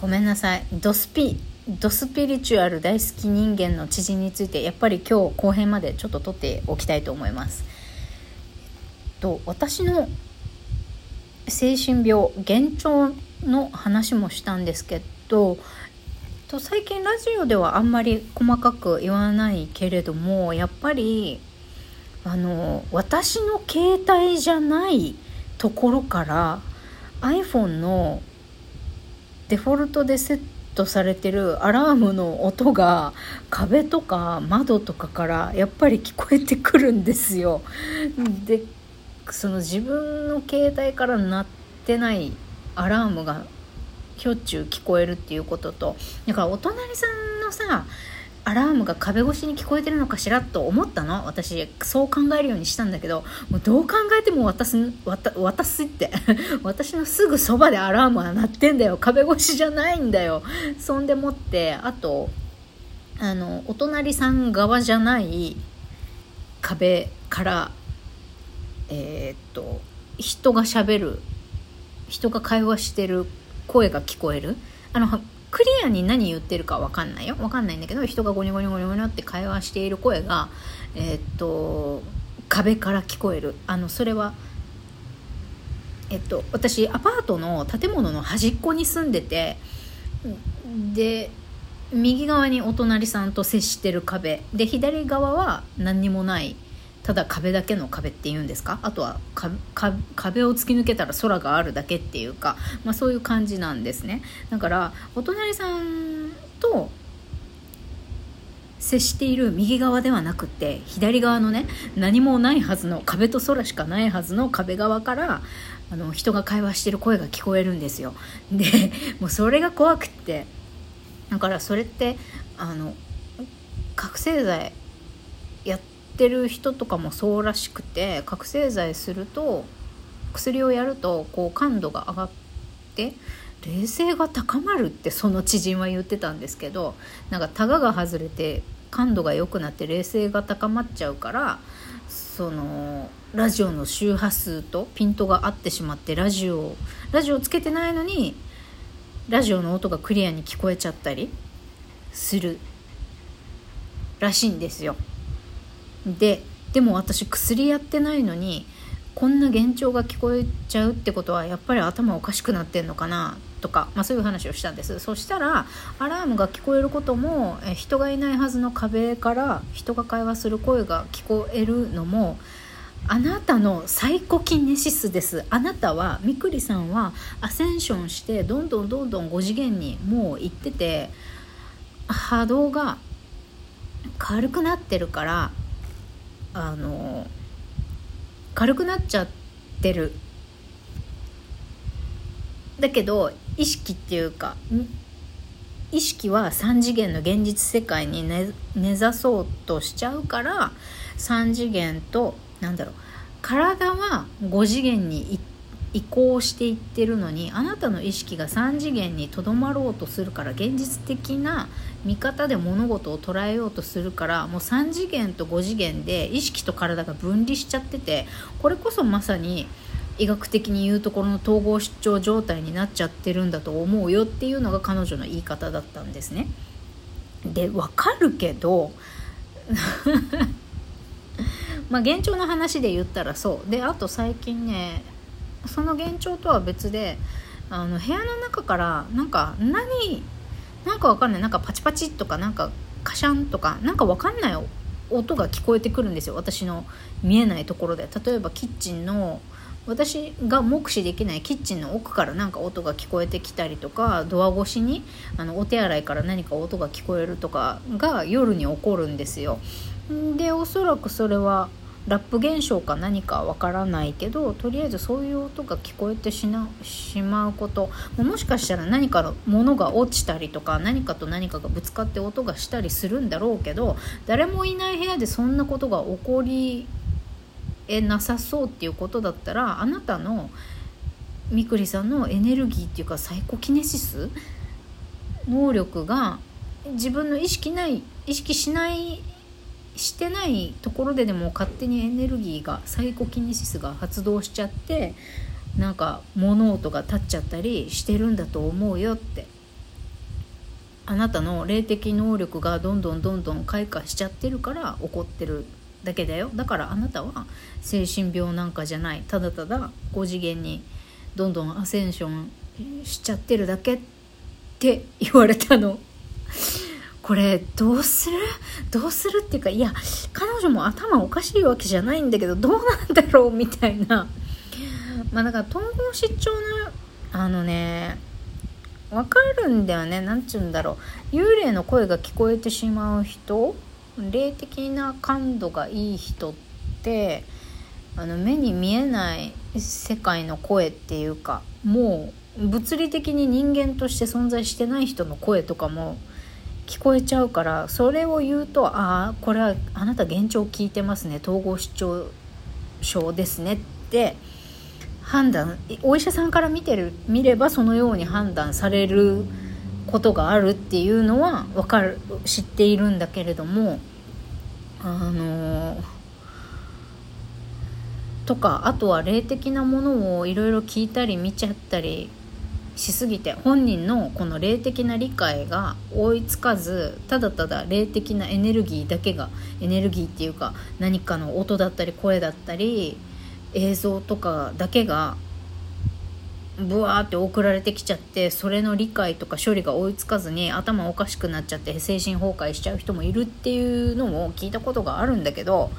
ごめんなさい。ドスピドスピリチュアル大好き人間の知人についてやっぱり今日後編までちょっと取っておきたいと思います。と私の精神病幻聴の話もしたんですけどと最近ラジオではあんまり細かく言わないけれどもやっぱりあの私の携帯じゃないところから iPhone のデフォルトでセットされてるアラームの音が壁とか窓とかからやっぱり聞こえてくるんですよ。でその自分の携帯から鳴ってないアラームがしょっちゅう聞こえるっていうこととだからお隣さんのさアラームが壁越しに聞こえてるのかしらと思ったの。私そう考えるようにしたんだけどもうどう考えても私渡すって。私のすぐそばでアラームは鳴ってんだよ。壁越しじゃないんだよ。そんでもってあとあのお隣さん側じゃない壁からえー、っと人がしゃべる人が会話してる声が聞こえる。あのクリアに何言ってるか分かんないよ。分かんないんだけど人がゴニョゴニゴニゴニョって会話している声がえー、っと壁から聞こえる。あのそれはえっと私アパートの建物の端っこに住んでてで右側にお隣さんと接してる壁。で左側は何にもないただ壁だけの壁っていうんですか？あとは壁を突き抜けたら空があるだけっていうか、まあ、そういう感じなんですね。だからお隣さんと接している右側ではなくて左側のね何もないはずの壁と空しかないはずの壁側からあの人が会話してる声が聞こえるんですよ。でもうそれが怖くってだからそれってあの覚醒剤ってる人とかもそうらしくて覚醒剤すると薬をやるとこう感度が上がって冷静が高まるってその知人は言ってたんですけどなんかタガが外れて感度が良くなって冷静が高まっちゃうからそのラジオの周波数とピントが合ってしまってラジオラジオつけてないのにラジオの音がクリアに聞こえちゃったりするらしいんですよ。ででも私薬やってないのにこんな幻聴が聞こえちゃうってことはやっぱり頭おかしくなってんのかなとか、まあ、そういう話をしたんです。そしたらアラームが聞こえることもえ人がいないはずの壁から人が会話する声が聞こえるのもあなたのサイコキネシスです。あなたはみくりさんはアセンションしてどんどんどんどん5次元にもう行ってて波動が軽くなってるからあの軽くなっちゃってる。だけど意識っていうか意識は3次元の現実世界に根ざそうとしちゃうから3次元と何だろう体は5次元に行って移行していってるのにあなたの意識が3次元にとどまろうとするから現実的な見方で物事を捉えようとするからもう3次元と5次元で意識と体が分離しちゃっててこれこそまさに医学的に言うところの統合失調状態になっちゃってるんだと思うよっていうのが彼女の言い方だったんですね。でわかるけど まあ幻聴の話で言ったらそうであと最近ねその幻聴とは別であの部屋の中からなんか何なんかわかんない。なんかパチパチとかなんかカシャンとかなんかわかんない音が聞こえてくるんですよ。私の見えないところで。例えばキッチンの私が目視できないキッチンの奥からなんか音が聞こえてきたりとかドア越しにあのお手洗いから何か音が聞こえるとかが夜に起こるんですよ。でおそらくそれはラップ現象か何かわからないけどとりあえずそういう音が聞こえてしなしまうこと。もしかしたら何かのものが落ちたりとか何かと何かがぶつかって音がしたりするんだろうけど誰もいない部屋でそんなことが起こりえなさそうっていうことだったらあなたのみくりさんのエネルギーっていうかサイコキネシス能力が自分の意識ない意識しないしてないところででも勝手にエネルギーがサイコキネシスが発動しちゃってなんか物音が立っちゃったりしてるんだと思うよって。あなたの霊的能力がどんどんどんどん開花しちゃってるから起こってるだけだよ。だからあなたは精神病なんかじゃない。ただただ5次元にどんどんアセンションしちゃってるだけって言われたの。これどうする？どうするっていうかいや彼女も頭おかしいわけじゃないんだけどどうなんだろうみたいな。まあだから統合失調のあのねわかるんだよね。何て言うんだろう。幽霊の声が聞こえてしまう人？霊的な感度がいい人ってあの目に見えない世界の声っていうかもう物理的に人間として存在してない人の声とかも聞こえちゃうからそれを言うとああこれはあなた幻聴聞いてますね。統合失調症ですねって判断お医者さんから見てる見ればそのように判断されることがあるっていうのは分かる知っているんだけれどもあのとかあとは霊的なものをいろいろ聞いたり見ちゃったりしすぎて本人のこの霊的な理解が追いつかずただただ霊的なエネルギーだけがエネルギーっていうか何かの音だったり声だったり映像とかだけがブワーって送られてきちゃってそれの理解とか処理が追いつかずに頭おかしくなっちゃって精神崩壊しちゃう人もいるっていうのを聞いたことがあるんだけど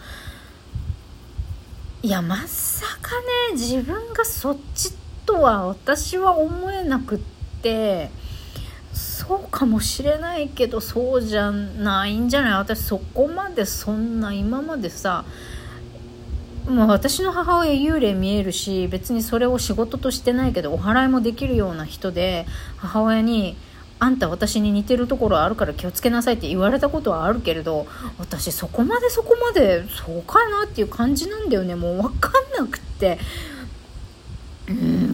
いやまさかね自分がそっちとは私は思えなくってそうかもしれないけどそうじゃないんじゃない？私そこまでそんな今までさもう私の母親幽霊見えるし別にそれを仕事としてないけどお祓いもできるような人で母親にあんた私に似てるところあるから気をつけなさいって言われたことはあるけれど私そこまでそこまでそうかなっていう感じなんだよね。もう分かんなくって。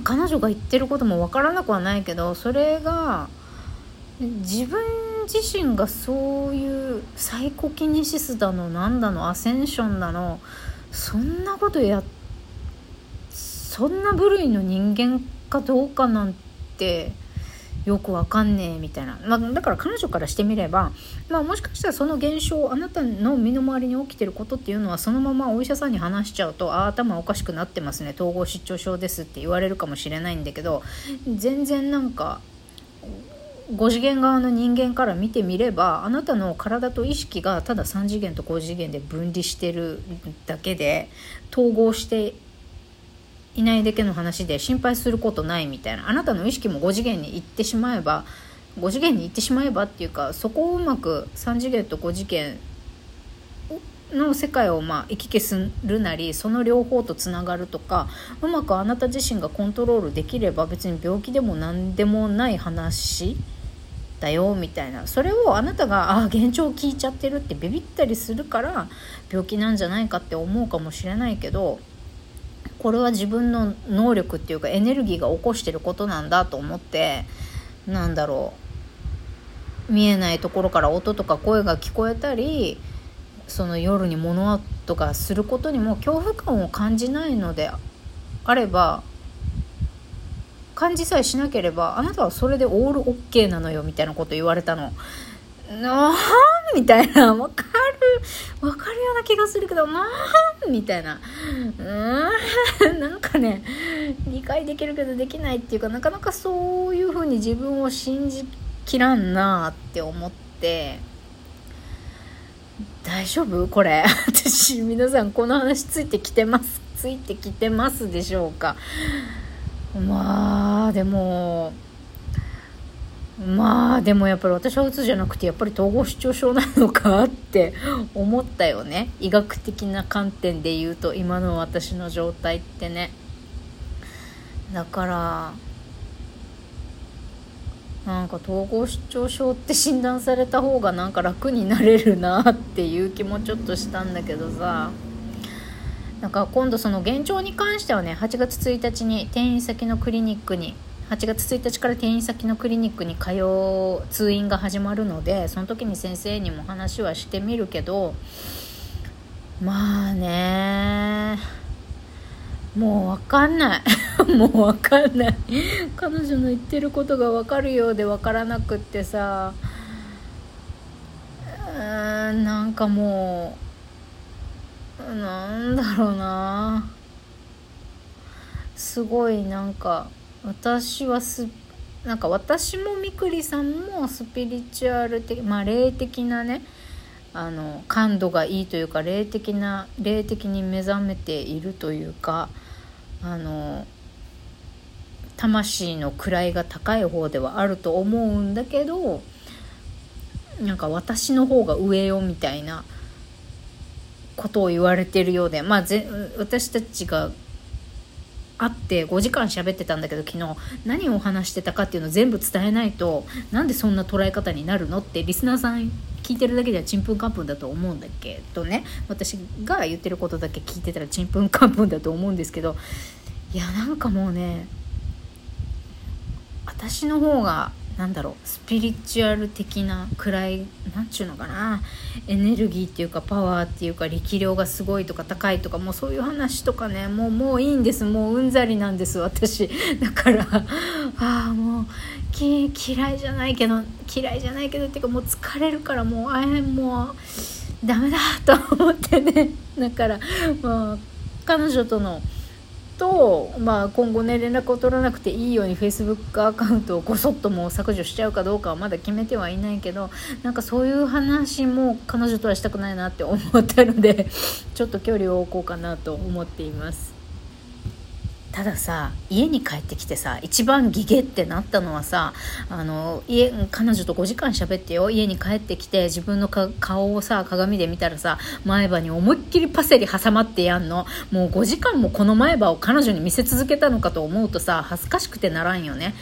彼女が言ってることもわからなくはないけどそれが自分自身がそういうサイコキネシスだのなんだのアセンションだのそんなことやそんな部類の人間かどうかなんてよくわかんねえみたいな、まあ、だから彼女からしてみれば、まあ、もしかしたらその現象あなたの身の回りに起きてることっていうのはそのままお医者さんに話しちゃうとあ頭おかしくなってますね。統合失調症ですって言われるかもしれないんだけど全然なんか5次元側の人間から見てみればあなたの体と意識がただ3次元と5次元で分離してるだけで統合していないだけの話で心配することないみたいなあなたの意識も5次元に行ってしまえば5次元に行ってしまえばっていうかそこをうまく3次元と5次元の世界をまあ行き来するなりその両方とつながるとかうまくあなた自身がコントロールできれば別に病気でも何でもない話だよみたいな。それをあなたがああ現状聞いちゃってるってビビったりするから病気なんじゃないかって思うかもしれないけどこれは自分の能力っていうかエネルギーが起こしてることなんだと思ってなんだろう。見えないところから音とか声が聞こえたりその夜に物音がすることにも恐怖感を感じないのであれば感じさえしなければあなたはそれでオールオッケーなのよみたいなこと言われたの。なあみたいな、わかる、わかるような気がするけど、なあみたいな。うーん、なんかね、理解できるけどできないっていうか、なかなかそういうふうに自分を信じきらんなって思って、大丈夫？これ。私、皆さんこの話ついてきてます。ついてきてますでしょうか？まあ、でも、まあでもやっぱり私はうつじゃなくてやっぱり統合失調症なのかって思ったよね。医学的な観点で言うと今の私の状態ってね。だからなんか統合失調症って診断された方がなんか楽になれるなっていう気もちょっとしたんだけどさ。なんか今度その現状に関してはね8月1日に転院先のクリニックに8月1日から転院先のクリニックに通う通院が始まるのでその時に先生にも話はしてみるけどまあねもう分かんない。もう分かんない。彼女の言ってることが分かるようで分からなくってさ。うーなんかもうなんだろうな。すごいなんか私はすなんか私もみくりさんもスピリチュアル的まあ霊的なねあの感度がいいというか霊的な霊的に目覚めているというかあの魂の位が高い方ではあると思うんだけどなんか私の方が上よみたいなことを言われてるようでまあぜ私たちが会って5時間喋ってたんだけど昨日何を話してたかっていうのを全部伝えないとなんでそんな捉え方になるのってリスナーさん聞いてるだけではちんぷんかんぷんだと思うんだけどね。私が言ってることだけ聞いてたらちんぷんかんぷんだと思うんですけどいやなんかもうね私の方がなんだろうスピリチュアル的な位なんちゅうのかなエネルギーっていうかパワーっていうか力量がすごいとか高いとかもうそういう話とかねもうもういいんですもううんざりなんです私。だからああもうき嫌いじゃないけど嫌いじゃないけどっていうかもう疲れるからもうあれもうダメだと思ってね。だからもう彼女とのと、まあ、今後ね連絡を取らなくていいように Facebook アカウントをごそっともう削除しちゃうかどうかはまだ決めてはいないけどなんかそういう話も彼女とはしたくないなって思ったのでちょっと距離を置こうかなと思っています。たださ家に帰ってきてさ一番ギゲってなったのはさあの家彼女と5時間喋ってよ。家に帰ってきて自分の顔をさ鏡で見たらさ前歯に思いっきりパセリ挟まってやんの。もう5時間もこの前歯を彼女に見せ続けたのかと思うとさ恥ずかしくてならんよね。